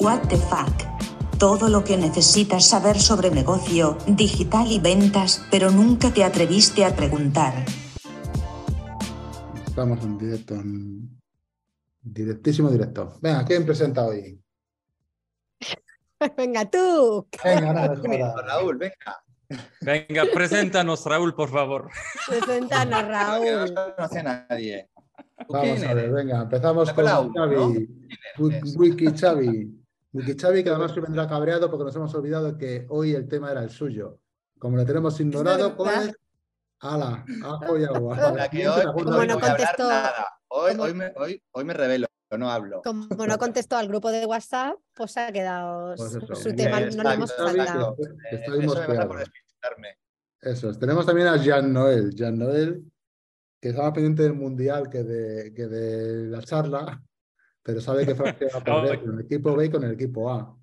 What the fuck. Todo lo que necesitas saber sobre negocio, digital y ventas, pero nunca te atreviste a preguntar. Estamos en directo, en directísimo directo. Venga, ¿quién presenta hoy? Venga tú. Venga, nada. Raúl, venga. Venga, preséntanos, Raúl, por favor. Preséntanos, Que no Raúl. conoce a nadie. ¿Tú Vamos a ver, venga, empezamos con Xavi. Wiki Xavi. Wiki Xavi, que además se vendrá cabreado porque nos hemos olvidado que hoy el tema era el suyo. Como lo tenemos ignorado, pues. ¡Hala! Ajo y agua. Vale, que hoy, Como no contestó- nada. Hoy, me, hoy, hoy me revelo, no hablo. Como no contestó al grupo de WhatsApp, pues ha quedado Pues eso. su tema, no le hemos. Que Eh, estoy Eso me pasa mosqueado. por despistarme. Eso es. Tenemos también a Jean Noel. Jean Noel, que está más pendiente del mundial que de, que de la charla, pero sabe que Francia va a perder con el equipo B y con el equipo A. O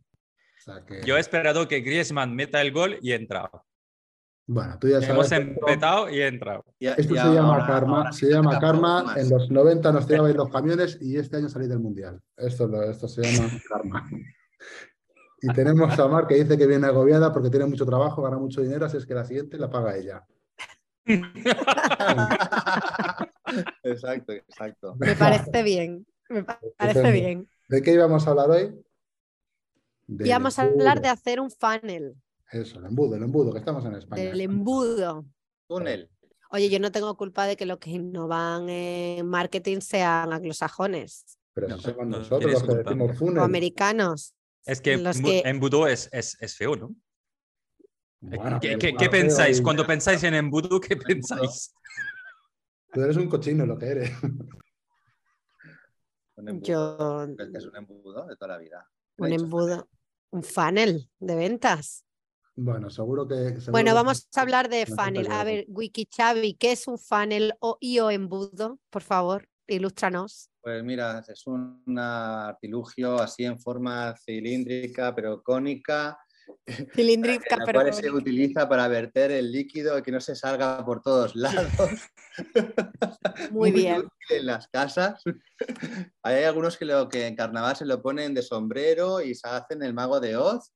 sea que, Yo he esperado que Griezmann meta el gol y he entrado. bueno, tú ya sabes. Hemos empezado y he entrado. Esto y se llama ahora- karma. ahora se llama karma. más. En los 90 nos tiraban los camiones y este año salí del mundial. Esto, esto se llama karma. Y tenemos a Mar que dice que viene agobiada porque tiene mucho trabajo, gana mucho dinero, así es que la siguiente la paga ella. Exacto, exacto. Me parece bien. Me pa- parece bien. ¿De qué íbamos a hablar hoy? Del vamos a hablar de hacer un funnel, Eso, el embudo, el embudo, que estamos en España. del embudo. Túnel. Oye, yo no tengo culpa de que los que innovan en marketing sean anglosajones Pero No, somos no nosotros los que culpa. decimos o funnel. americanos. Es que, Los que- embudo es, es, es feo, ¿no? Bueno, ¿Qué, pensáis? Cuando pensáis en embudo, ¿qué pensáis? Tú eres un cochino lo que eres. Un embudo. Yo, Es que es un embudo de toda la vida. un embudo, un funnel de ventas. Bueno, seguro que. seguro Bueno, que- vamos a hablar de no funnel. A ver, Wiki Chavi, ¿qué es un funnel o, y o embudo? Por favor, ilústranos. Pues mira, es un artilugio así en forma cilíndrica pero cónica, Cilíndrica, la pero cual se utiliza para verter el líquido y que no se salga por todos lados. muy bien. útil en las casas. Hay algunos que, lo, que en carnaval se lo ponen de sombrero y se hacen el mago de Oz.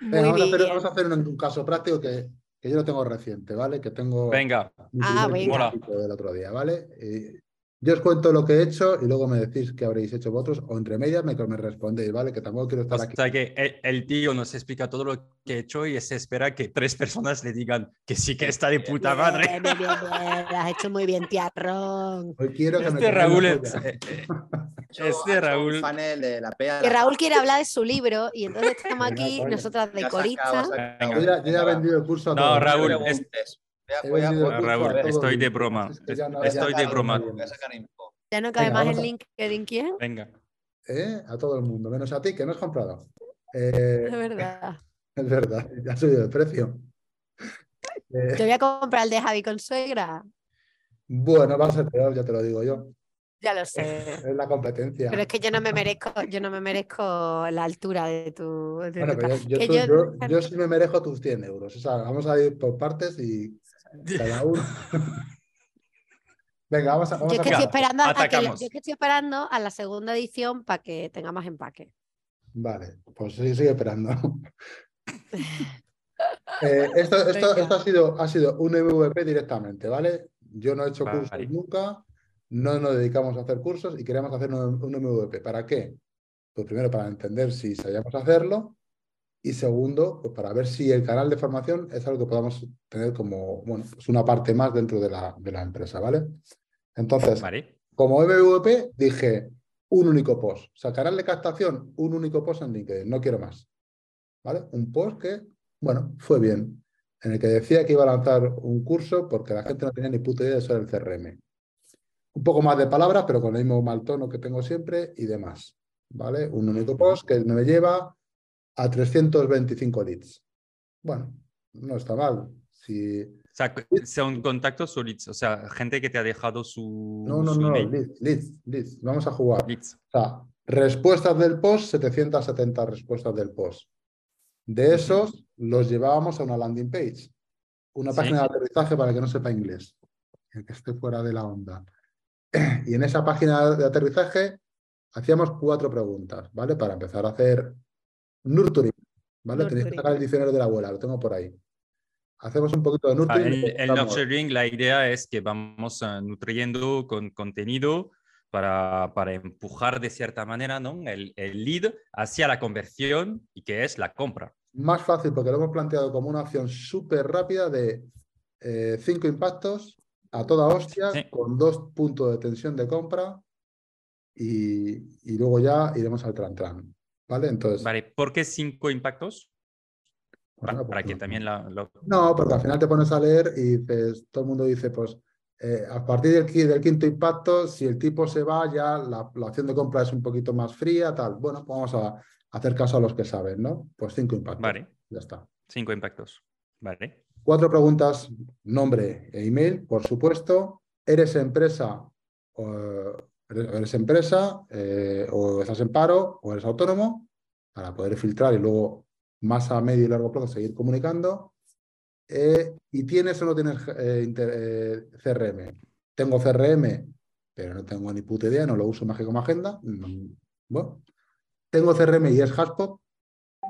Venga, Muy vamos, a hacer, vamos a hacer un, un caso práctico que, que yo lo tengo reciente, ¿vale? Que tengo. Venga, Ah, venga. del otro día, ¿vale? Y yo os cuento lo que he hecho y luego me decís qué habréis hecho vosotros o entre medias me, me respondéis, ¿vale? Que tampoco quiero o estar aquí. sea que el, el tío nos explica todo lo que he hecho y se espera que tres personas le digan que sí que está de puta madre. Bien, bien, bien, bien. Lo has hecho muy bien, tiarrón. Hoy quiero que me Este la Raúl es, eh, eh, Este Raúl- panel de la pea. Y Raúl quiere hablar de su libro y entonces estamos aquí, nosotras de Ya se acabó, corista. se acabó. Yo ya, he vendido el curso a No. Raúl, No es-. Voy a- voy a- Raúl, estoy de broma. Es que ya no- voy a ya Estoy de broma. Ya no cabe Venga, más el a- LinkedIn, ¿quién? Venga. ¿Eh? A todo el mundo, menos a ti, que no has comprado. Es Eh, verdad. es verdad, ya ha subido el precio. Eh, Te voy a comprar el de Javi con suegra. bueno, va a ser peor, ya te lo digo yo. Ya lo sé. Es la competencia. Pero es que yo no me merezco, yo no me merezco la altura de tu. de Bueno, tu pero tal. yo, yo, Que tú- yo- yo- yo sí me merezco tus 100 euros. O sea, vamos a ir por partes y cada uno. Venga, vamos a, vamos yo es a que estoy esperando a que, yo es que estoy esperando a la segunda edición para que tenga más empaque. Vale, pues sí, sigue esperando. Eh, esto esto, Venga. esto ha, sido, ha sido un MVP directamente, ¿vale? Yo no he hecho cursos nunca, no nos dedicamos a hacer cursos y queremos hacer un, un MVP. ¿Para qué? Pues primero para entender si sabíamos hacerlo y segundo, pues para ver si el canal de formación es algo que podamos tener como, bueno, pues una parte más dentro de la, de la empresa, ¿vale? Entonces, Vale. como MVP dije un único post. O sea, canal de captación, un único post en LinkedIn, no quiero más. ¿Vale? Un post que, bueno, fue bien. En el que decía que iba a lanzar un curso porque la gente no tenía ni puta idea de eso del CRM. Un poco más de palabras, pero con el mismo mal tono que tengo siempre y demás. ¿Vale? Un único post que me lleva a 325 leads. Bueno, no está mal. Si, O sea, son contactos o leads. O sea, gente que te ha dejado su. no, no, su no, leads, leads, leads. Vamos a jugar. Leads. O sea, respuestas del post, 770 respuestas del post. De esos, los llevábamos a una landing page, una Sí. página de aterrizaje para el que no sepa inglés, el que esté fuera de la onda. Y en esa página de aterrizaje hacíamos cuatro preguntas, ¿vale? Para empezar a hacer nurturing, ¿vale? Tenéis que sacar el diccionario de la abuela, lo tengo por ahí. Hacemos un poquito de Ah, nurturing. En el preguntamos, nurturing la idea es que vamos ah, nutriendo con contenido para, para empujar de cierta manera ¿no? el, el lead hacia la conversión y que es la compra. Más fácil porque lo hemos planteado como una opción súper rápida de eh, cinco impactos a toda hostia Sí. con dos puntos de tensión de compra y, y luego ya iremos al tran tran. ¿Vale? Entonces, Vale, ¿por qué cinco impactos? Pa- bueno, para pues que no- también la, lo- No, porque al final te pones a leer y dices, todo el mundo dice, pues eh, a partir del, qui- del quinto impacto, si el tipo se va, ya la, la opción de compra es un poquito más fría, tal. Bueno, pues vamos a hacer caso a los que saben, ¿no? Pues cinco impactos. Vale, Ya está. cinco impactos. Vale. Cuatro preguntas, nombre e email, por supuesto. ¿Eres empresa o eres, empresa eh, o estás en paro o eres autónomo? Para poder filtrar y luego más a medio y largo plazo seguir comunicando. Eh, ¿Y tienes o no tienes eh, CRM? Tengo CRM, pero no tengo ni puta idea, no lo uso más que como agenda. Mm, Bueno, tengo CRM y es Haspop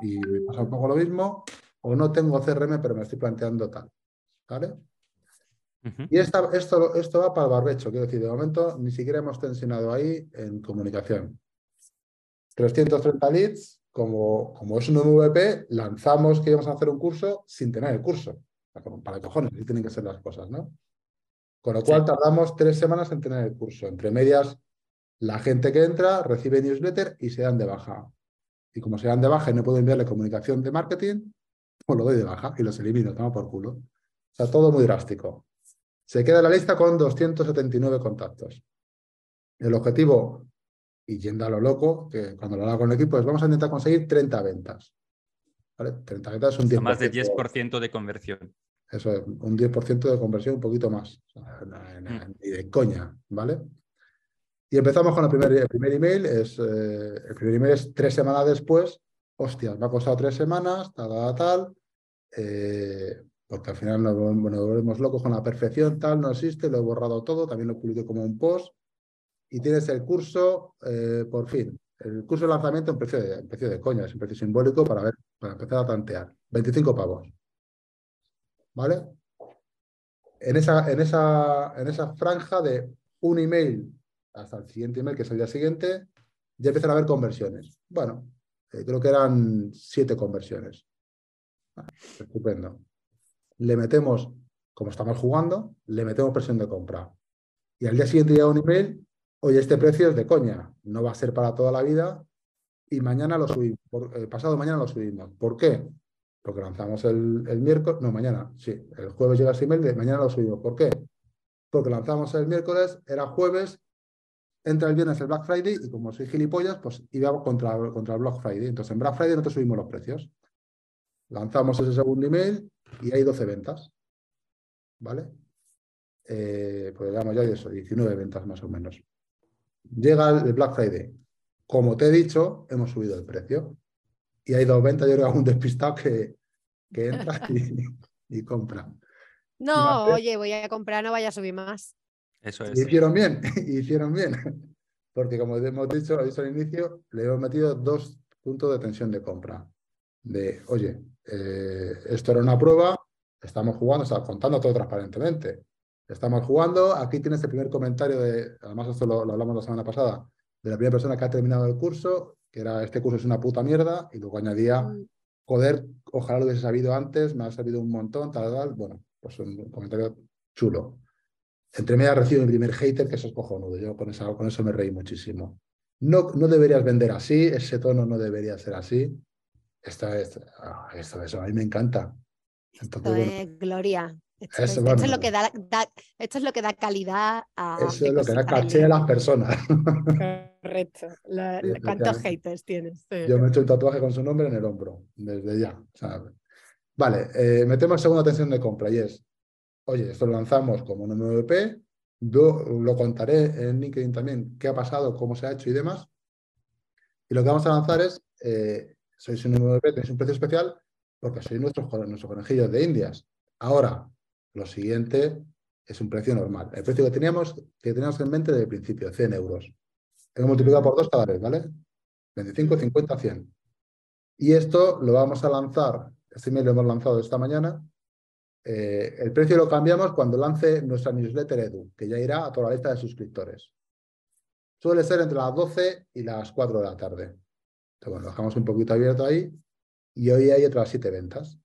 y pasa un poco lo mismo. O no tengo CRM, pero me estoy planteando tal. ¿Vale? Y esta- esto, esto va para el barbecho, quiero decir, de momento ni siquiera hemos tensionado ahí en comunicación. 330 leads, como, como es un MVP, lanzamos que íbamos a hacer un curso sin tener el curso. Para cojones, así tienen que ser las cosas, ¿no? Con lo cual Sí. tardamos tres semanas en tener el curso. Entre medias, la gente que entra recibe newsletter y se dan de baja. Y como se dan de baja y no puedo enviarle comunicación de marketing, pues lo doy de baja y los elimino, toma por culo. O sea, todo muy drástico. Se queda la lista con 279 contactos. El objetivo, y yendo a lo loco, que cuando lo hago con el equipo, es vamos a intentar conseguir 30 ventas. ¿Vale? 30 ventas es un 10%. Más de 10% de conversión. Eso es, un 10% de conversión, un poquito más. Mm. Ni de coña, ¿vale? Y empezamos con el primer, el primer email. Es, eh, el primer email es tres semanas después. Hostias, me ha costado tres semanas, tal, tal, tal. eh, porque al final nos, vol- nos volvemos locos con la perfección, tal, no existe, lo he borrado todo, también lo publico como un post. Y tienes el curso, eh, por fin. El curso de lanzamiento en precio de, precio de coña, es un precio simbólico para ver, para empezar a tantear. 25 pavos. ¿Vale? En esa, en esa, en esa franja de un email hasta el siguiente email, que es el día siguiente, ya empiezan a haber conversiones. Bueno, eh, creo que eran siete conversiones. Ah, Estupendo. Le metemos, como estamos jugando, le metemos presión de compra. Y al día siguiente llega un email, oye, este precio es de coña, no va a ser para toda la vida y mañana lo subimos, por- eh, pasado mañana lo subimos. ¿Por qué? Porque lanzamos el, el miércoles, no, mañana, sí, el jueves llega ese email de mañana lo subimos. ¿Por qué? Porque lanzamos el miércoles, era jueves, entra el viernes el Black Friday y como soy gilipollas, pues iba contra, contra el Black Friday. Entonces en Black Friday no te subimos los precios. Lanzamos ese segundo email y hay 12 ventas. ¿Vale? Eh, pues digamos ya de eso, 19 ventas más o menos. Llega el Black Friday. Como te he dicho, hemos subido el precio. Y hay dos ventas, yo creo que algún despistado que, que entra y, y compra. No, oye, voy a comprar, no vaya a subir más. Eso Y es. hicieron bien, hicieron bien. Porque como hemos dicho, lo he dicho al inicio, le hemos metido dos puntos de tensión de compra. De, oye, eh, esto era una prueba, estamos jugando, estamos contando todo transparentemente. Estamos jugando, aquí tienes el primer comentario de, además esto lo, lo hablamos la semana pasada, de la primera persona que ha terminado el curso, que era, este curso es una puta mierda, y luego añadía, Mm, joder, ojalá lo hubiese sabido antes, me ha servido un montón, tal, tal. Bueno, pues un comentario chulo. Entre medias recibo mi primer hater, que eso es cojonudo. Yo con, esa, con eso me reí muchísimo. No, no deberías vender así, ese tono no debería ser así. Esta es, ah, esto, eso, a mí me encanta. Entonces, Esto bueno, es gloria. Esto, Eso, es, esto bueno. es lo que da, da- esto es lo que da calidad a. eso es lo que da caché a las personas. Correcto. La- Sí, la- ¿Cuántos haters tienes? Sí. Yo me he hecho un tatuaje con su nombre en el hombro, desde ya. sea, vale, eh, metemos segunda tensión de compra y es, oye, esto lo lanzamos como un MVP, yo lo contaré en LinkedIn también, qué ha pasado, cómo se ha hecho y demás. Y lo que vamos a lanzar es, eh, sois un MVP, tenéis un precio especial porque sois nuestros, nuestros conejillos de indias. Ahora, lo siguiente es un precio normal. El precio que teníamos, que teníamos en mente desde el principio, 100 euros. He multiplicado por dos cada vez, ¿vale? 25, 50, 100. Y esto lo vamos a lanzar, este email lo hemos lanzado esta mañana. Eh, el precio lo cambiamos cuando lance nuestra newsletter Edu, que ya irá a toda la lista de suscriptores. Suele ser entre las 12 y las 4 de la tarde. Entonces, bueno, dejamos un poquito abierto ahí y hoy hay otras 7 ventas.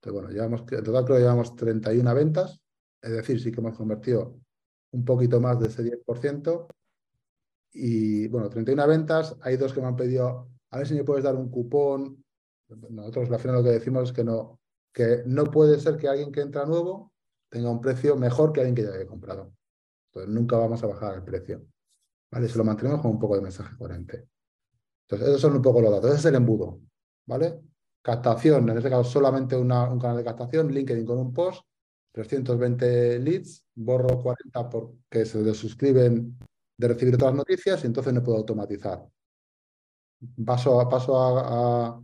Entonces, bueno, llevamos, en total creo que llevamos 31 ventas, es decir, sí que hemos convertido un poquito más de ese 10%. Y bueno, 31 ventas, hay dos que me han pedido, a ver si me puedes dar un cupón. Nosotros al final lo que decimos es que no, que no puede ser que alguien que entra nuevo tenga un precio mejor que alguien que ya haya comprado. Entonces nunca vamos a bajar el precio. ¿Vale? Se lo mantenemos con un poco de mensaje coherente. Entonces, esos son un poco los datos. Ese es el embudo. ¿Vale? Captación, en este caso solamente un canal de captación, LinkedIn con un post, 320 leads, borro 40 porque se desuscriben de recibir otras noticias y entonces no puedo automatizar. Paso a, paso a,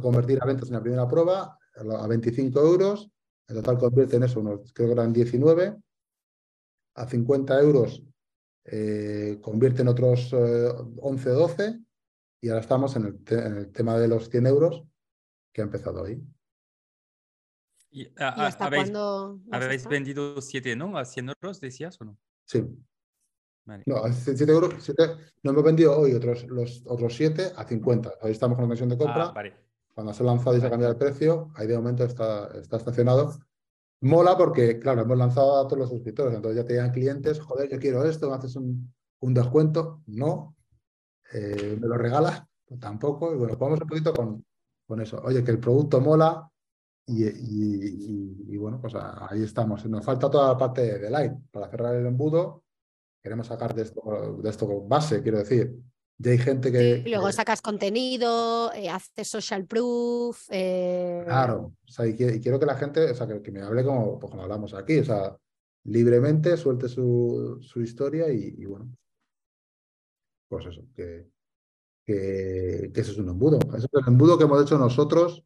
convertir a ventas en la primera prueba a 25 euros. En total convierte en eso, unos, creo que eran 19. A 50 euros eh, convierte en otros 11 o 12. Y ahora estamos en el, tema de los 100 euros que ha empezado ahí. ¿Y, hasta habéis, cuándo habéis vendido 7, ¿no? ¿A 100 euros decías o no? Sí. No, 7 euros, no hemos vendido hoy otros, los otros 7 a 50. Ahí estamos con la comisión de compra. Ah, vale. Cuando se ha lanzado y se ha cambiado el precio, ahí de momento está, está estacionado. Mola porque, claro, hemos lanzado a todos los suscriptores, entonces ya te llegan clientes, joder, yo quiero esto, me haces un, un descuento. No. Eh, ¿Me lo regalas? Pues tampoco. Y bueno, vamos un poquito con, con eso. Oye, que el producto mola, y, y, y, bueno, pues ahí estamos. Nos falta toda la parte de light para cerrar el embudo. Queremos sacar de esto, de esto base, quiero decir. Ya hay gente que. Luego sacas contenido, eh, haces social proof. Eh... Claro, o sea, y, quiero que la gente, o sea, que, me hable como, pues, como hablamos aquí, o sea, libremente suelte su, su historia y, bueno, pues eso, que, que, que, eso es un embudo. Eso es el embudo que hemos hecho nosotros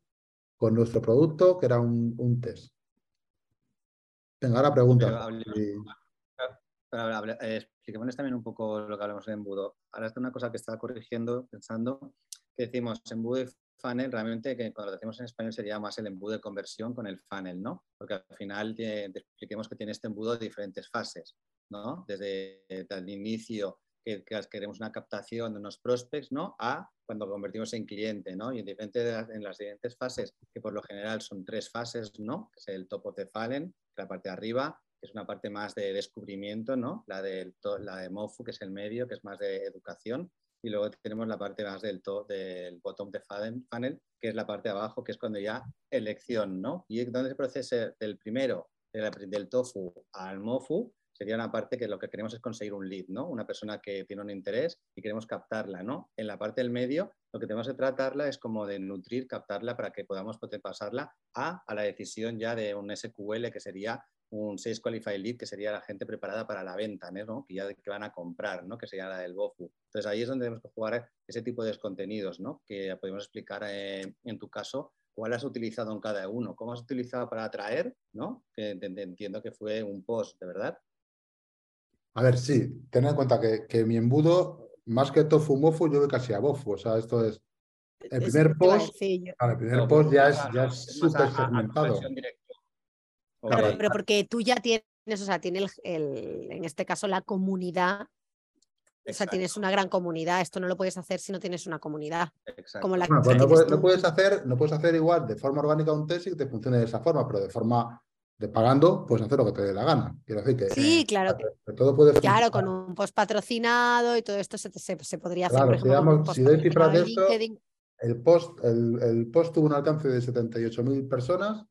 con nuestro producto, que era un, un test. Venga, ahora pregunta. Eh, expliquemos también un poco lo que hablamos de embudo. Ahora está una cosa que estaba corrigiendo, pensando, que decimos embudo y funnel, realmente que cuando lo decimos en español sería más el embudo de conversión con el funnel, ¿no? Porque al final te, expliquemos que tiene este embudo de diferentes fases, ¿no? Desde el inicio que, queremos una captación de unos prospects, ¿no? A cuando convertimos en cliente, ¿no? Y en, en las diferentes fases, que por lo general son tres fases, ¿no? Que es el top of the funnel, la parte de arriba, que es una parte más de descubrimiento, ¿no? La, del, la de MOFU, que es el medio, que es más de educación. Y luego tenemos la parte más del, top, del bottom of the funnel, que es la parte de abajo, que es cuando ya elección, ¿no? Y donde se procesa del primero, del tofu al MOFU, sería una parte que lo que queremos es conseguir un lead, ¿no? Una persona que tiene un interés y queremos captarla, ¿no? En la parte del medio, lo que tenemos que tratarla es como de nutrir, captarla para que podamos pasarla a, a la decisión ya de un SQL, que sería un Sales Qualified Lead, que sería la gente preparada para la venta, ¿no? Que ya van a comprar, ¿no? Que sería la del BOFU. Entonces ahí es donde tenemos que jugar ese tipo de contenidos, ¿no? Que podemos explicar eh, en tu caso cuál has utilizado en cada uno, cómo has utilizado para atraer, ¿no? Que entiendo que fue un post, ¿de verdad? A ver, sí, ten en cuenta que, mi embudo, más que tofu mofu, yo voy casi a bofu. O sea, esto es. El primer post, el primer post ya es, ya es súper segmentado. pero porque tú ya tienes, o sea, tienes el, en este caso la comunidad. O sea, tienes una gran comunidad. Esto no lo puedes hacer si no tienes una comunidad. Como la pues no, puedes, hacer, no puedes hacer igual de forma orgánica un test y que te funcione de esa forma, pero de forma de pagando, puedes hacer lo que te dé la gana. Quiero decir que, sí, claro. Que, todo puede claro, con un post patrocinado y todo esto se, se, podría hacer. Claro, digamos, si doy cifras de esto, el post, el, el, post tuvo un alcance de 78.000 personas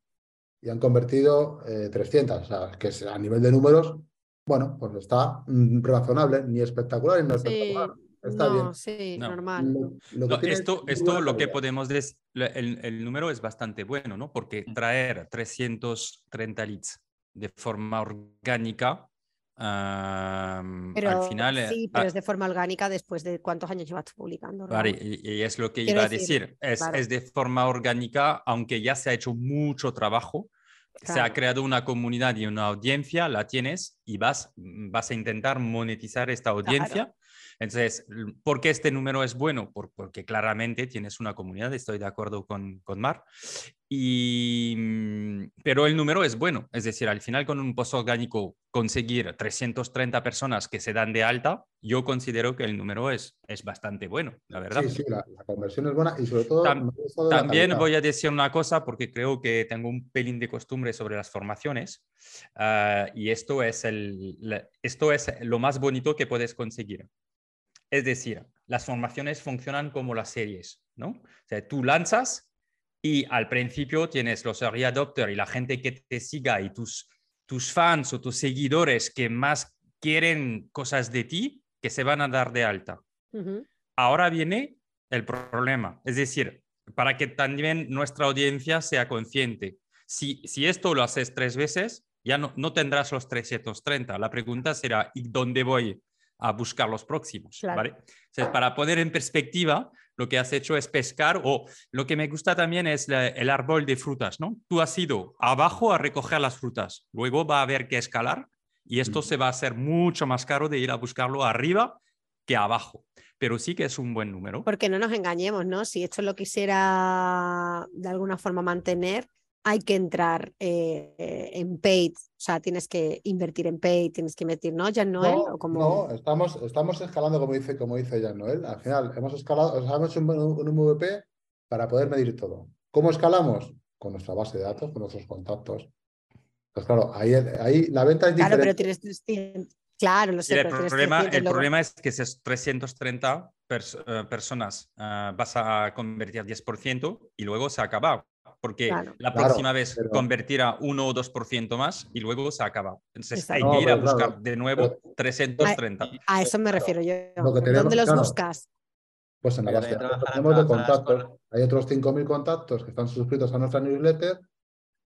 y han convertido 300. Eh, o sea, que a nivel de números, bueno, pues está mm, razonable, ni espectacular ni no espectacular. Está bien. Sí, normal. esto, esto lo que podemos decir, el, el, número es bastante bueno, ¿no? Porque traer 330 leads de forma orgánica, al final... Eh, sí, pero es de forma orgánica después de cuántos años llevas publicando. Vale, y, es lo que iba a decir. Es, es, de forma orgánica, aunque ya se ha hecho mucho trabajo, se ha creado una comunidad y una audiencia, la tienes, y vas, vas a intentar monetizar esta audiencia. Entonces, ¿por qué este número es bueno? porque claramente tienes una comunidad, estoy de acuerdo con, con Mar. Y, mm, pero el número es bueno, es decir, al final con un post orgánico conseguir 330 personas que se dan de alta, yo considero que el número es, es bastante bueno, la verdad. Sí, sí, la, conversión es buena y sobre todo... también voy a decir una cosa porque creo que tengo un pelín de costumbre sobre las formaciones ah, y esto es, el, esto es lo más bonito que puedes conseguir. Es decir, las formaciones funcionan como las series, ¿no? O sea, tú lanzas y al principio tienes los early adopters y la gente que te siga y tus, tus fans o tus seguidores que más quieren cosas de ti que se van a dar de alta. Ahora viene el problema, es decir, para que también nuestra audiencia sea consciente. Si, si esto lo haces tres veces, ya no, no tendrás los 330. La pregunta será, ¿y dónde voy? A buscar los próximos. ¿vale? para poner en perspectiva, lo que has hecho es pescar o lo que me gusta también es el árbol de frutas. ¿no? Tú has ido abajo a recoger las frutas, luego va a haber que escalar y esto se va a hacer mucho más caro de ir a buscarlo arriba que abajo. Pero sí que es un buen número. Porque no nos engañemos, ¿no? Si esto lo quisiera de alguna forma mantener, hay que entrar eh, en paid, o sea, tienes que invertir en paid, tienes que invertir, ¿no, Jan Noel? No, como... no estamos, estamos escalando como dice, como dice Jan Noel. Al final, hemos escalado, hemos hecho un, un MVP para poder medir todo. ¿Cómo escalamos? Con nuestra base de datos, con nuestros contactos. Pues claro, ahí, ahí la venta es diferente. Claro, pero tienes 300. Claro, lo sé. el, problema, el problema, es que esas 330 eh, personas uh, vas a convertir 10% y luego se acaba porque la próxima vez convertirá 1 o 2% más y luego se acaba. Entonces hay que ir a buscar de nuevo 330. A, eso me refiero yo. ¿Dónde los buscas? Pues en la base tenemos de contactos. Hay otros 5.000 contactos que están suscritos a nuestra newsletter,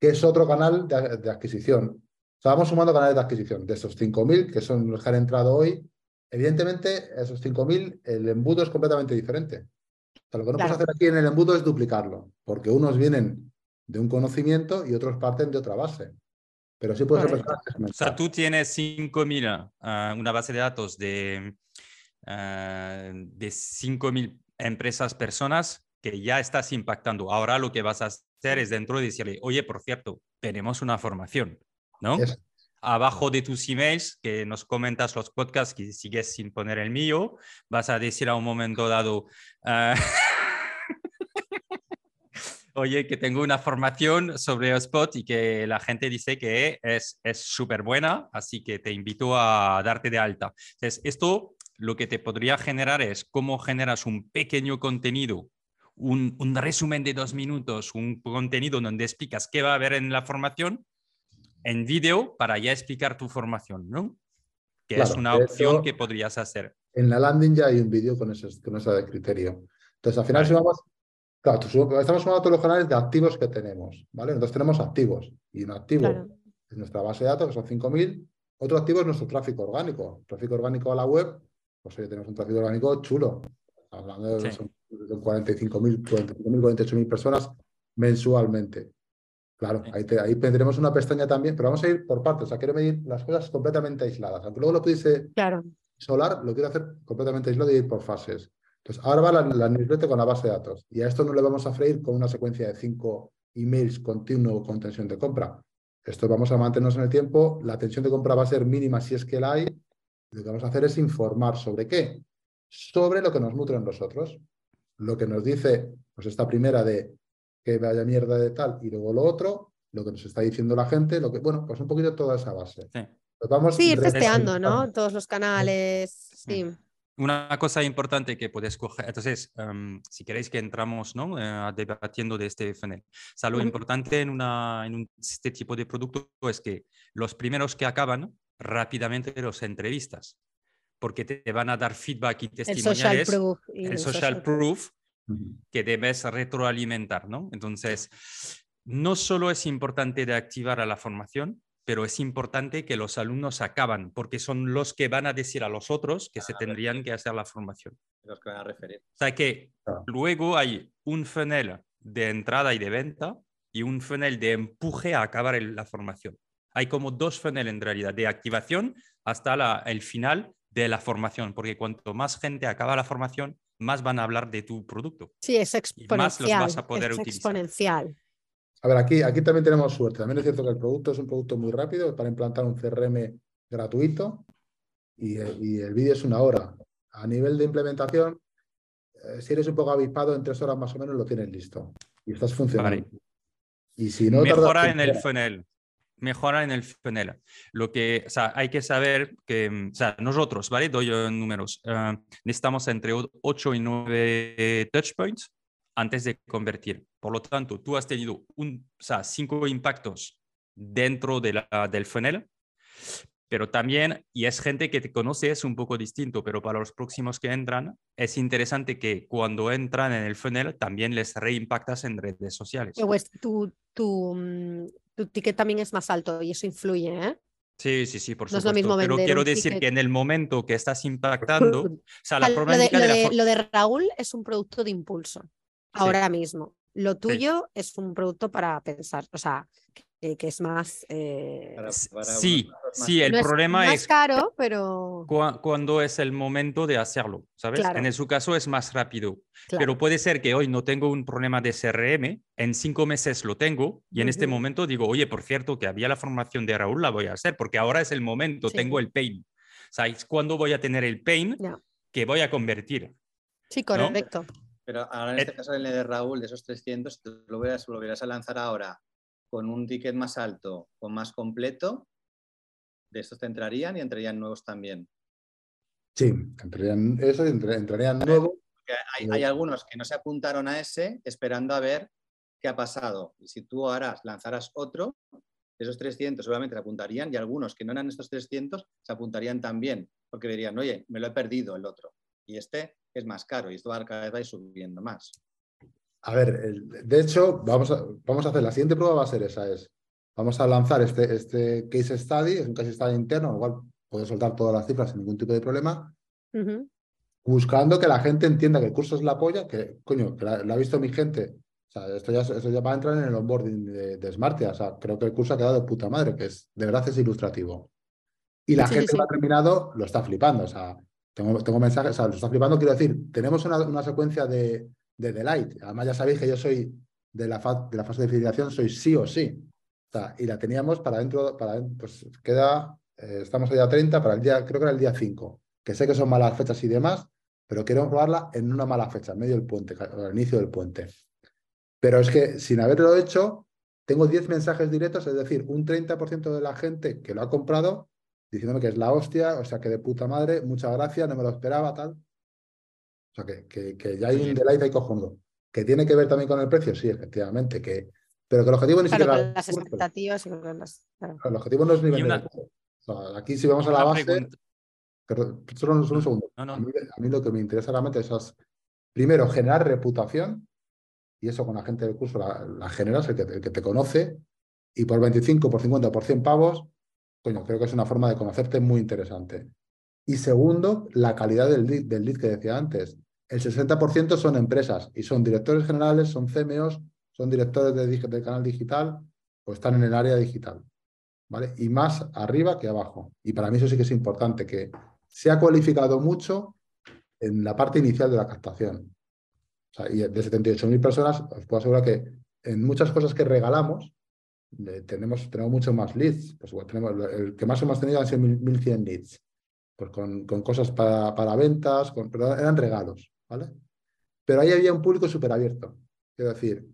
que es otro canal de, adquisición. O sea, vamos sumando canales de adquisición. De esos 5.000, que son los que han entrado hoy, evidentemente, esos 5.000, el embudo es completamente diferente lo que no puedes hacer aquí en el embudo es duplicarlo, porque unos vienen de un conocimiento y otros parten de otra base. Pero sí puedes empezar O sea, tú tienes 5.000, ah, una base de datos de, uh, de 5.000 empresas, personas que ya estás impactando. Ahora lo que vas a hacer es dentro de decirle, oye, por cierto, tenemos una formación, ¿no? Abajo de tus emails, que nos comentas los podcasts, que sigues sin poner el mío, vas a decir a un momento dado, ah, oye, que tengo una formación sobre Spot y que la gente dice que es súper buena, así que te invito a darte de alta. Entonces, esto lo que te podría generar es cómo generas un pequeño contenido un, un, resumen de dos minutos, un contenido donde explicas qué va a haber en la formación en vídeo para ya explicar tu formación, ¿no? Que es una opción que podrías hacer. En la landing ya hay un vídeo con, ese, con ese criterio. Entonces, al final, si vamos, claro, estamos sumando todos los canales de activos que tenemos, ¿vale? Entonces tenemos activos y un activo es nuestra base de datos, que son 5.000. Otro activo es nuestro tráfico orgánico. Tráfico orgánico a la web, pues hoy tenemos un tráfico orgánico chulo. Hablando de, 45.000, 48.000 personas mensualmente. Claro, ahí, ahí, tendremos una pestaña también, pero vamos a ir por partes. O sea, quiero medir las cosas completamente aisladas. Aunque luego lo pudiese claro. solar, lo quiero hacer completamente aislado y ir por fases. Entonces, ahora va la, la newsletter con la base de datos. Y a esto no le vamos a freír con una secuencia de cinco emails continuo con tensión de compra. Esto vamos a mantenernos en el tiempo. La tensión de compra va a ser mínima si es que la hay. Lo que vamos a hacer es informar sobre qué. Sobre lo que nos nutren nosotros. Lo que nos dice, pues esta primera de que vaya mierda de tal y luego lo otro, lo que nos está diciendo la gente, lo que, bueno, pues un poquito toda esa base. Sí, pues vamos sí ir testeando, ¿no? Todos los canales, sí. Una cosa importante que puedes coger, entonces, em, si queréis que entramos ¿no? Eh, debatiendo de este funnel, o lo importante en, una, en este tipo de producto es que los primeros que acaban rápidamente los entrevistas, porque te van a dar feedback y testimoniales. El social proof. el social proof que debes retroalimentar, ¿no? Entonces, no solo es importante de activar a la formación, pero es importante que los alumnos acaban, porque son los que van a decir a los otros que se tendrían que hacer la formación. Los que van a referir. O sea que luego hay un funnel de entrada y de venta y un funnel de empuje a acabar la formación. Hay como dos funnels en realidad, de activación hasta el final de la formación, porque cuanto más gente acaba la formación, más van a hablar de tu producto. Sí, es exponencial. más los vas a poder es exponencial. A ver, aquí, aquí también tenemos suerte. También es cierto que el producto es un producto muy rápido para implantar un CRM gratuito y, el vídeo es una hora. A nivel de implementación, eh, si eres un poco avispado, en tres horas más o menos lo tienes listo y estás funcionando. Y si no Mejora en el funnel mejora en el funnel. Lo que, o sea, hay que saber que, mm, o sea, nosotros, ¿vale? Doy números. Ah, necesitamos entre 8 y 9 touch points antes de convertir. Por lo tanto, tú has tenido un, o sea, cinco impactos dentro de la, del funnel, pero también, y es gente que te conoce, es un poco distinto, pero para los próximos que entran, es interesante que cuando entran en el funnel también les reimpactas en redes sociales. Pues tu, tu, mm, tu ticket también es más alto y eso influye, ¿eh? Sí, sí, sí, por supuesto. es lo mismo Pero quiero decir que en el momento que estás impactando, o sea, la lo, de, lo, de, Raúl es un producto de impulso, ahora mismo. Lo tuyo es un producto para pensar, o sea, eh, que es más... Eh, sí, sí, el problema es... Más caro, pero... cuando es el momento de hacerlo, ¿sabes? En su caso es más rápido. Pero puede ser que hoy no tengo un problema de CRM, en cinco meses lo tengo y en este momento digo, oye, por cierto, que había la formación de Raúl, la voy a hacer porque ahora es el momento, tengo el pain. ¿Sabes cuándo voy a tener el pain que voy a convertir? Sí, correcto. Pero ahora en este caso, el de Raúl, de esos 300, lo hubieras, lo a lanzar ahora con un ticket más alto o más completo, de estos te entrarían y entrarían nuevos también. Sí, entrarían eso, entrarían nuevos. Hay, algunos que no se apuntaron a ese esperando a ver qué ha pasado. Y si tú harás, lanzaras otro, esos 300 seguramente se apuntarían y algunos que no eran estos 300 se apuntarían también, porque dirían, oye, me lo he perdido el otro. Y este es más caro y esto va cada vez va subiendo más. A ver, de hecho, vamos a, vamos a hacer, la siguiente prueba va a ser esa, es, vamos a lanzar este, este case study, es un case study interno, igual puedo soltar todas las cifras sin ningún tipo de problema, buscando que la gente entienda que el curso es la polla, que, coño, que la, ha visto mi gente, o sea, esto ya, esto ya va a entrar en el onboarding de, de Smartia, o sea, creo que el curso ha quedado de puta madre, que es, de verdad es ilustrativo. Y la gente que lo ha terminado lo está flipando, o sea, tengo, tengo mensajes, o sea, lo está flipando, quiero decir, tenemos una, una secuencia de de Delight. Además, ya sabéis que yo soy de la, de la fase de filiación, soy sí o sí. y la teníamos para dentro, para pues queda, eh, estamos hoy a 30, para el día, creo que era el día 5, que sé que son malas fechas y demás, pero quiero probarla en una mala fecha, en medio del puente, al inicio del puente. Pero es que sin haberlo hecho, tengo 10 mensajes directos, es decir, un 30% de la gente que lo ha comprado diciéndome que es la hostia, o sea, que de puta madre, muchas gracias, no me lo esperaba, tal. O sea, que, que, ya hay un delight ahí cojonudo. ¿Que tiene que ver también con el precio? Sí, efectivamente. Que, pero que el objetivo ni siquiera... Con las expectativas y con las... El objetivo no es ni vender Aquí si vamos a la base... Solo, un segundo. A, mí, lo que me interesa realmente es, primero, generar reputación, y eso con la gente del curso la, generas, el que, el que, te conoce, y por 25, por 50, por 100 pavos, coño, creo que es una forma de conocerte muy interesante. Y segundo, la calidad del lead, del lead que decía antes. El 60% son empresas y son directores generales, son CMOs, son directores de, canal digital o están en el área digital. ¿vale? Y más arriba que abajo. Y para mí eso sí que es importante, que se ha cualificado mucho en la parte inicial de la captación. O sea, y de 78.000 personas, os puedo asegurar que en muchas cosas que regalamos, tenemos, tenemos mucho más leads. Pues, tenemos, el que más hemos tenido han sido 1.100 leads pues con, cosas para, ventas, pero eran regalos, ¿vale? Pero ahí había un público súper abierto. Quiero decir,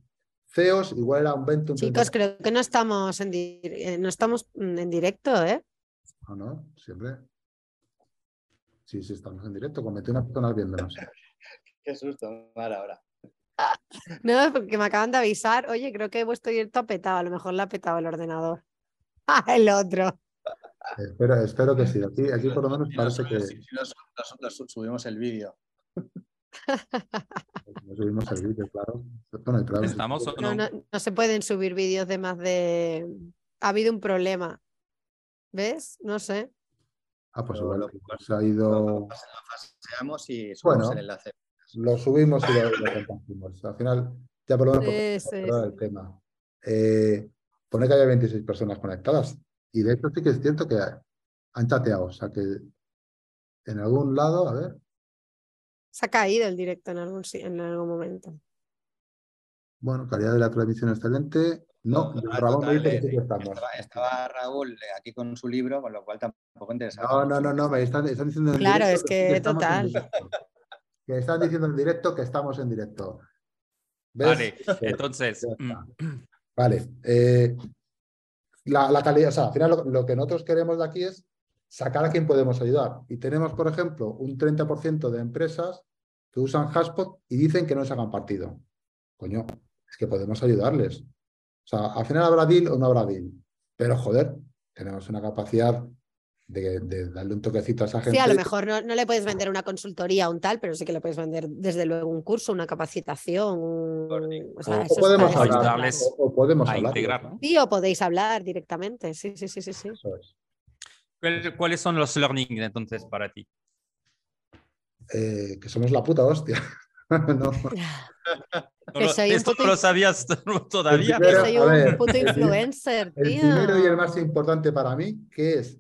CEOs igual era un 20, Chicos, creo que no estamos en, eh, no estamos en directo, ¿eh? No, no, siempre. Sí, sí, estamos en directo, con 21 personas viéndonos. Qué susto, Mara, ahora. No, porque me acaban de avisar, oye, creo que vuestro directo ha petado, a lo mejor le ha petado el ordenador. Ah, el otro. Espero, espero que sí. Aquí, aquí por lo menos parece que. Si subimos el vídeo. subimos el vídeo, claro. ¿Estamos o no? No, se pueden subir vídeos de más de. Ha habido un problema. ¿Ves? No sé. Ah, pues igual se ha ido. Lo paseamos y subimos bueno, el enlace. Lo subimos y lo, compartimos. Al final, ya por lo menos el tema. Eh, pone que haya 26 personas conectadas Y de hecho sí que es cierto que han chateado, o sea que en algún lado, a ver. Se ha caído el directo en algún, en algún momento. Bueno, calidad de la transmisión excelente. No, Raúl me dice que estamos. Estaba, Raúl aquí con su libro, con lo cual tampoco interesa. No, no, no, no, me están, diciendo en Claro, es que, total. Que están diciendo en directo que estamos en directo. Vale, entonces. Mm. Vale. Eh, la, calidad, o sea, al final lo, que nosotros queremos de aquí es sacar a quien podemos ayudar. Y tenemos, por ejemplo, un 30% de empresas que usan Haspot y dicen que no se hagan partido. Coño, es que podemos ayudarles. O sea, al final habrá deal o no habrá deal. Pero joder, tenemos una capacidad de, darle un toquecito a esa gente. Sí, a lo mejor no, le puedes vender una consultoría o un tal, pero sí que le puedes vender desde luego un curso, una capacitación. O, podemos hablar. O, podemos hablar. Sí, o podéis hablar directamente. Sí, sí, sí, sí. sí. ¿Cuáles son los learning entonces para ti? Eh, que somos la puta hostia. no. esto lo sabías todavía. que soy un puto influencer, el, tío. El primero y el más importante para mí, que es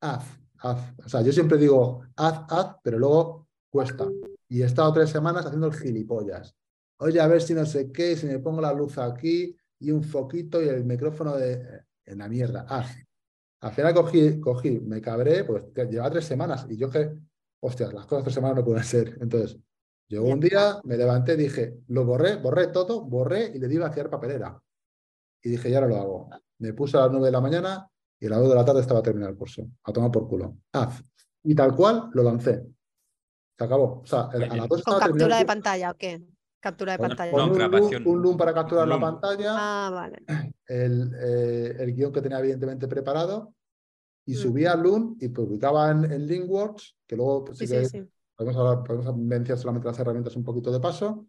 haz, haz. O sea, yo siempre digo haz, haz, pero luego cuesta. Y he estado tres semanas haciendo el gilipollas. Oye, a ver si no sé qué, si me pongo la luz aquí y un foquito y el micrófono de... en la mierda, haz. Al final cogí, cogí, me cabré, pues lleva tres semanas y yo que, hostias, las cosas tres semanas no pueden ser. Entonces, Llegó un día, me levanté, dije, lo borré, borré todo, borré y le di a hacer papelera. Y dije, ya no lo hago. Me puse a las nueve de la mañana y a las 2 de la tarde estaba terminado el curso. A tomar por culo. Haz. Y tal cual lo lancé. Se acabó. O sea, a las ¿Con captura de pantalla o qué? Captura de pantalla. no, un, grabación. un, loom para capturar la pantalla. Ah, vale. El, eh, el, guion que tenía evidentemente preparado. Y mm. subía al Loom y publicaba en, en Linkworks, que luego pues, sí, sí, sí, podemos, hablar, podemos mencionar solamente las herramientas un poquito de paso,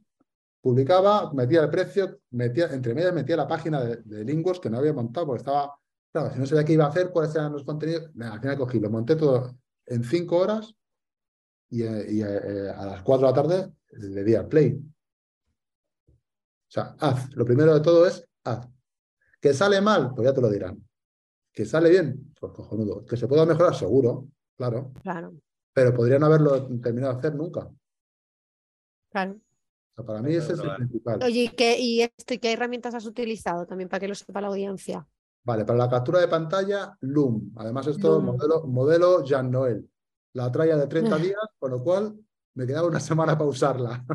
publicaba, metía el precio, metía, entre medias metía la página de, de que no había montado, porque estaba, claro, si no sabía qué iba a hacer, cuáles eran los contenidos, al final cogí, lo monté todo en cinco horas y, eh, y eh, a las cuatro de la tarde le di al play. O sea, haz. Lo primero de todo es haz. ¿Que sale mal? Pues ya te lo dirán. ¿Que sale bien? Pues cojonudo. ¿Que se pueda mejorar? Seguro, claro. Claro pero podrían haberlo terminado de hacer nunca. Claro. para mí ese es el principal. Oye, ¿qué, ¿y esto, qué herramientas has utilizado también para que lo sepa la audiencia? Vale, para la captura de pantalla, Loom. Además, esto modelo, modelo Jean Noel. La traía de 30 días, con lo cual me quedaba una semana para usarla.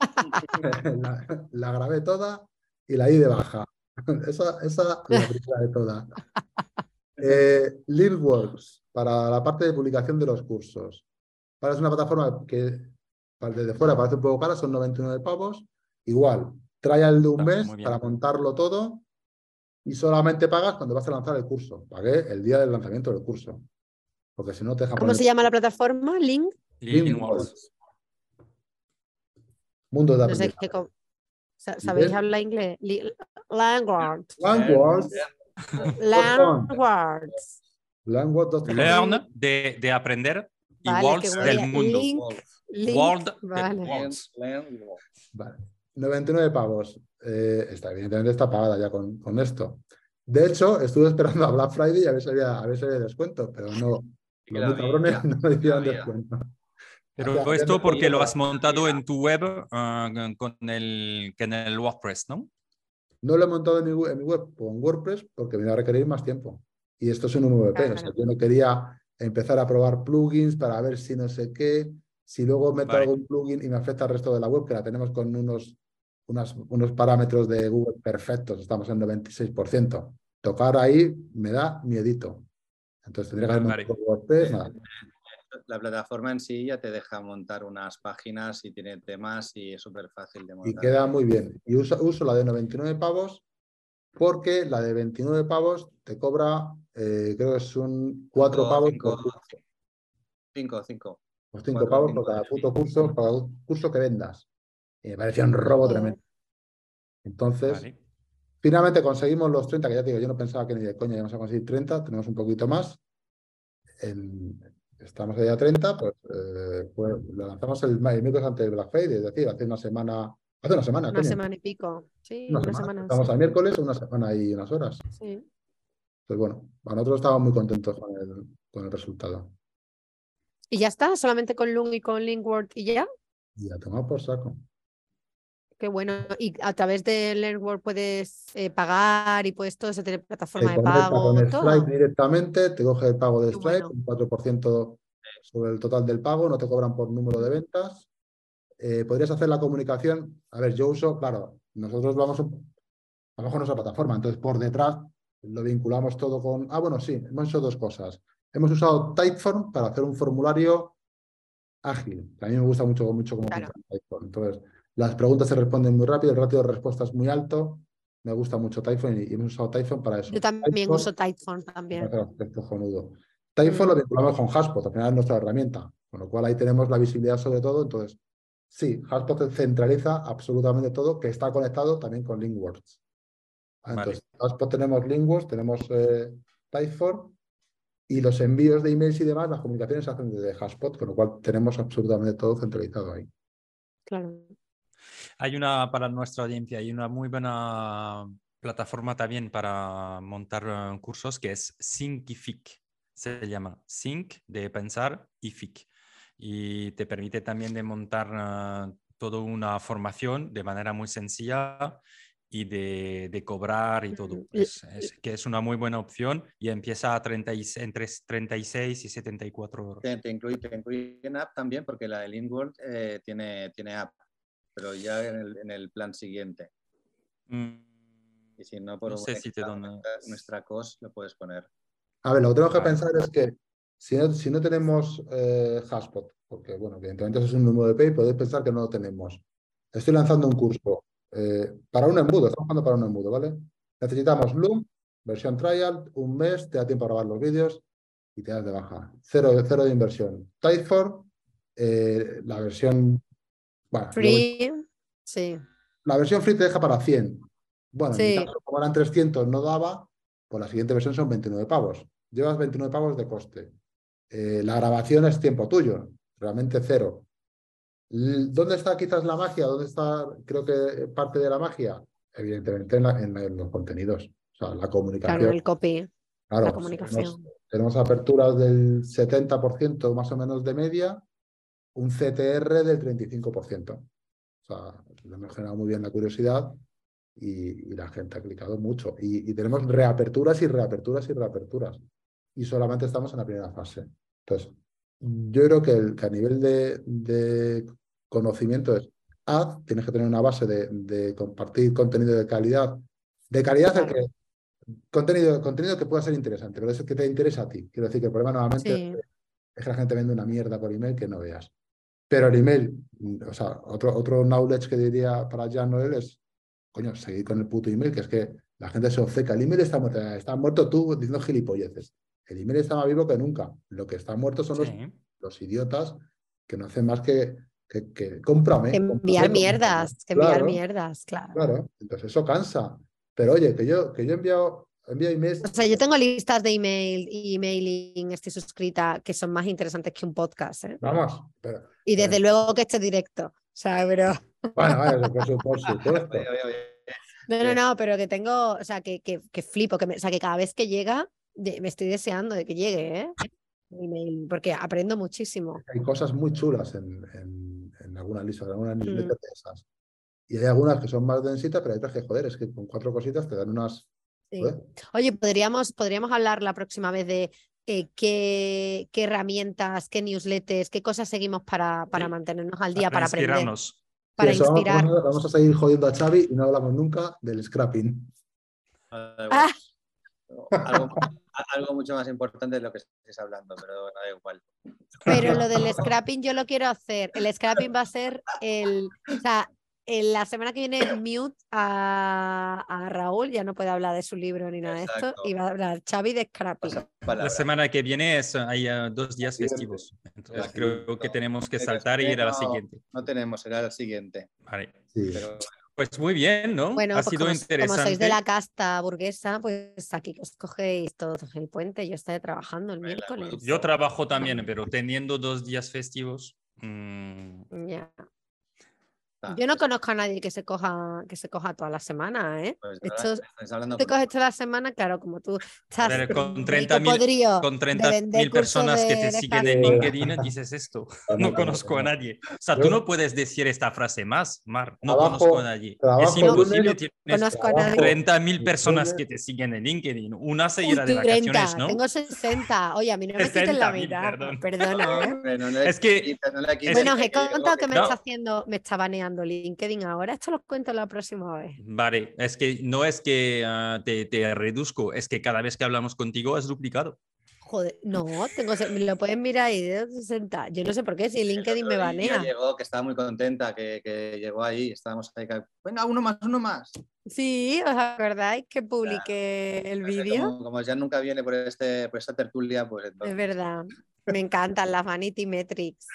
la, grabé toda y la di de baja. esa, esa la primera de todas. Eh, Leadworks, para la parte de publicación de los cursos. Para es una plataforma que desde fuera parece un poco cara, son 99 pavos. Igual, trae el de un mes para montarlo todo y solamente pagas cuando vas a lanzar el curso. Pagué el día del lanzamiento del curso. Porque si no te ¿Cómo se llama la plataforma? Link. Linkworks. Mundo de aprendizaje. ¿Sabéis hablar inglés? Langwords. Langwords. Landwords. Learn de, de aprender y worlds del mundo. World vale. Vale. 99 pavos. Eh, está, evidentemente está pagada ya con, con, esto. De hecho, estuve esperando a Black Friday y a ver si había, a ver si había descuento, pero no. Los cabrones no me hicieron descuento. Pero esto porque lo has montado en tu web uh, con, el, con el WordPress, ¿no? No lo he montado en mi, web con WordPress porque me va a requerir más tiempo. Y esto es un MVP. O sea, yo no quería empezar a probar plugins para ver si no sé qué, si luego meto algún plugin y me afecta al resto de la web, que la tenemos con unos, unos parámetros de Google perfectos, estamos en 96%. Tocar ahí me da miedito. Entonces tendría que haber vale. WordPress, nada la plataforma en sí ya te deja montar unas páginas y tiene temas y es súper fácil de montar. Y queda muy bien. Y uso, uso, la de 99 pavos porque la de 29 pavos te cobra, eh, creo que son 4 pavos cinco, por curso. 5, 5. Pues 5 pavos por cada puto curso, cada curso que vendas. Y me parecía un robo tremendo. Entonces, finalmente conseguimos los 30, que ya te digo, yo no pensaba que ni de coña íbamos a conseguir 30, tenemos un poquito más. En, estamos allá a 30, pues, eh, pues, lo lanzamos el, miércoles antes del Black Friday, es decir, hace una semana. Hace una semana. Una semana y pico. Sí, una, semana. Estamos a miércoles, una semana y unas horas. Sí. Entonces, bueno, nosotros estábamos muy contentos con el, con el resultado. ¿Y ya está? ¿Solamente con Loom y con Linkword y ya? Y ya tomado por saco. Qué bueno. Y a través de LearnWord puedes eh, pagar y puedes todo eso tiene plataforma de pago. Con Stripe directamente, te coge el pago de Stripe, un 4% sobre el total del pago, no te cobran por número de ventas. Eh, podrías hacer la comunicación. A ver, yo uso, claro, nosotros vamos a, lo nuestra plataforma, entonces por detrás lo vinculamos todo con. Ah, bueno, sí, hemos hecho dos cosas. Hemos usado Typeform para hacer un formulario ágil. a mí me gusta mucho, mucho cómo Typeform. Entonces, las preguntas se responden muy rápido, el ratio de respuesta es muy alto. Me gusta mucho Typeform y, hemos usado Typeform para eso. Yo también uso Typeform también. Typeform lo mm. vinculamos con Haspot, al final es nuestra herramienta, con lo cual ahí tenemos la visibilidad sobre todo. Entonces, sí, Haspot centraliza absolutamente todo que está conectado también con Linkwords. Entonces, Haspot tenemos Linkwords, tenemos eh, Typeform y los envíos de emails y demás, las comunicaciones se hacen desde Haspot, con lo cual tenemos absolutamente todo centralizado ahí. Claro. Hay una, para nuestra audiencia, hay una muy buena plataforma también para montar eh, cursos que es Thinkific. Se llama Think de pensar y Fic. Y te permite también de montar eh, toda una formación de manera muy sencilla y de, cobrar y todo. Es, que es una muy buena opción y empieza a 30 entre 36 y 74 euros. Te, incluye, te incluye en app también porque la de Linkworld eh, tiene, tiene app pero ya en el, plan siguiente. Mm. Y si no, por nuestra, COS lo puedes poner. A ver, lo que tengo que pensar es que si no, si no tenemos eh, Haspot, porque bueno, evidentemente eso es un número de pay, podéis pensar que no lo tenemos. Estoy lanzando un curso eh, para un embudo, estamos jugando para un embudo, ¿vale? Necesitamos Loom, versión trial, un mes, te da tiempo a grabar los vídeos y te das de baja. Cero, cero de inversión. Typeform, eh, la versión free, sí. La versión free te deja para 100. Bueno, en caso, como eran 300 no daba, pues la siguiente versión son 29 pavos. Llevas 29 pavos de coste. Eh, la grabación es tiempo tuyo, realmente cero. ¿Dónde está quizás la magia? ¿Dónde está, creo que parte de la magia? Evidentemente en, los contenidos, o sea, la comunicación. Claro, el copy, la comunicación. Tenemos, tenemos aperturas del 70% más o menos de media un CTR del 35%. O sea, le hemos generado muy bien la curiosidad y, la gente ha clicado mucho. Y, tenemos reaperturas y reaperturas y reaperturas. Y solamente estamos en la primera fase. Entonces, yo creo que, a nivel de, conocimiento es haz, tienes que tener una base de, compartir contenido de calidad. De calidad el que, contenido, contenido que pueda ser interesante, pero es el que te interesa a ti. Quiero decir que el problema nuevamente es que la gente vende una mierda por email que no veas. Pero el email, o sea, otro, otro knowledge que diría para Jan Noel es, coño, seguir con el puto email, que es que la gente se obceca. El email está muerto, está muerto tú diciendo gilipolleces. El email está más vivo que nunca. Lo que está muerto son los, los, idiotas que no hacen más que, que, que cómprame. enviar mierdas, que enviar mierdas, claro. Claro, entonces eso cansa. Pero oye, que yo, que yo he enviado o sea, yo tengo listas de email y emailing, estoy suscrita, que son más interesantes que un podcast. ¿eh? Vamos. y desde luego que esté directo. O sea, pero. Bueno, vale, por supuesto. no, no, no, pero que tengo, o sea, que, que, que flipo, que o sea, que cada vez que llega, me estoy deseando de que llegue, ¿eh? Email, porque aprendo muchísimo. Hay cosas muy chulas en, en, algunas listas, en algunas mm. newsletters de esas. Y hay algunas que son más densitas, pero hay otras que, joder, es que con cuatro cositas te dan unas Oye, podríamos, podríamos hablar la próxima vez de eh, qué, qué, herramientas, qué newsletters, qué cosas seguimos para, para mantenernos al día, para, aprender. Para inspirar. Vamos, a seguir jodiendo a Xavi y no hablamos nunca del scrapping. Ah. Algo, mucho más importante de lo que estés hablando, pero da igual. Pero lo del scrapping yo lo quiero hacer. El scrapping va a ser el, o sea, la semana que viene mute a, Raúl, ya no puede hablar de su libro ni nada de esto, y va a hablar Xavi de Scrappy. La semana que viene es, hay uh, dos días festivos, entonces creo que tenemos que saltar y ir a la siguiente. No tenemos, será la siguiente. Vale. Pues muy bien, ¿no? Bueno, ha pues sido interesante. Como sois de la casta burguesa, pues aquí os cogéis todos el puente. Yo estaré trabajando el miércoles. Yo trabajo también, pero teniendo dos días festivos. Mm, ya. Yo no conozco a nadie que se coja, que se coja toda la semana, ¿eh? Pues, Esto- hablando te coges toda la semana, claro, como tú estás Pero con rico 30.000 podrido Con de 30.000 vender cursos personas que te siguen en. LinkedIn dices esto. no, No no, conozco no. a nadie. O sea, tú no puedes decir esta frase más, Mar. No Trabajo- conozco a nadie. Es imposible. Tienes Conozco a Trabajo- nadie. 30.000 personas que te siguen en LinkedIn. Una se irá de vacaciones, 30, ¿no? Tengo 60. Oye, a mí no me quiten la 60.000, vida. perdón. Perdona, ¿eh? No le Es que- Bueno, os he contado que me No. está haciendo, me está baneando LinkedIn ahora. Esto lo cuento la próxima vez. Vale, es que no es que ah, te, te reduzco, es que cada vez que hablamos contigo has duplicado. Joder, no, tengo, lo pueden mirar ahí de 60. Yo no sé por qué, si El LinkedIn me banea. Llegó, que estaba muy contenta, que, que llegó ahí, estábamos ahí. que, Venga, uno más, uno más. Sí, ¿os acordáis que publiqué el No sé, vídeo? Como, como ya nunca viene por, este, por esta tertulia, pues Es entonces. verdad. Me encantan las Vanity Metrics.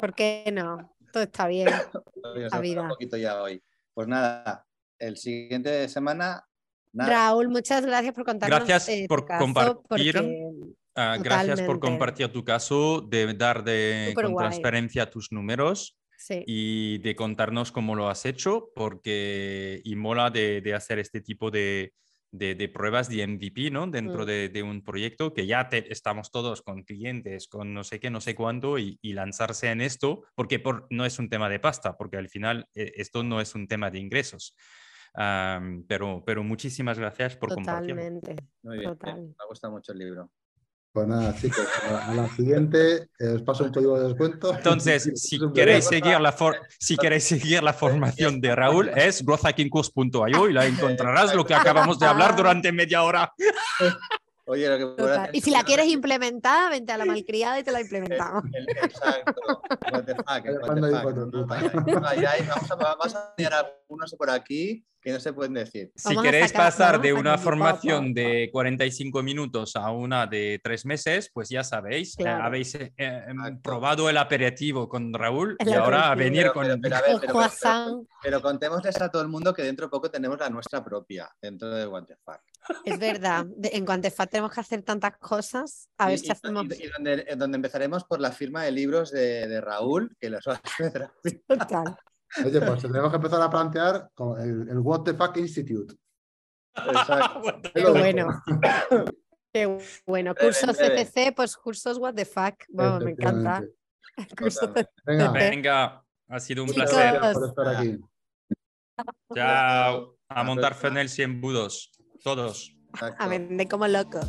¿Por qué no? Todo está bien. La vida. un poquito ya hoy. Pues nada, el siguiente semana. Nada, Raúl, muchas gracias por contarnos Gracias eh, por compartir. porque- Ah, gracias por compartir tu caso, de dar de, con guay. transparencia tus números sí. y de contarnos cómo lo has hecho, porque y mola de, de hacer este tipo de, de- de pruebas de MVP, ¿no? Dentro Mm. de, de un proyecto que ya te- estamos todos con clientes, con no sé qué, no sé cuánto, y, y lanzarse en esto, porque por- no es un tema de pasta, porque al final eh, esto no es un tema de ingresos. Pero, pero muchísimas gracias por compartirlo. Totalmente. muy bien. total. Me ha gustado mucho el libro. Pues nada, chicos, a la siguiente eh, os paso un código de descuento. Entonces, Es si queréis seguir la, for- si queréis seguir la formación de Raúl, es growthhackingcourse.io y la encontrarás lo que acabamos de hablar durante media hora. Oye, lo que hacer Y si la quieres implementar, vente a la malcriada y te la implementamos. El- exacto. What the fuck, what the fuck. Vamos a, vamos a enseñar algunos por aquí que no se pueden decir. Si queréis sacar- pasar de una formación de 45 minutos a una de tres meses, pues ya sabéis, eh, habéis eh, em, Exacto. probado el aperitivo con Raúl El y ahora a venir Pero- con... pero- pero a ver, El pero- contémosles a todo el mundo que dentro de poco tenemos la nuestra propia, dentro de fuck. Es verdad. De- en Cuantefat tenemos que hacer tantas cosas. A ver y, si hacemos. y- y donde, eh, donde empezaremos por la firma de libros de, de Raúl, que los va a hacer. Total. Oye, pues tenemos que empezar a plantear con el, el What the Fuck Institute. Exacto. Qué bueno. Qué bueno. Cursos. CCC, pues cursos What the fuck. Vamos, me encanta. Cursos. Venga, Venga, ha sido un Chicos. placer. por estar aquí. Chao. A montar funnels y embudos. Todos. Exacto. A vender como loco.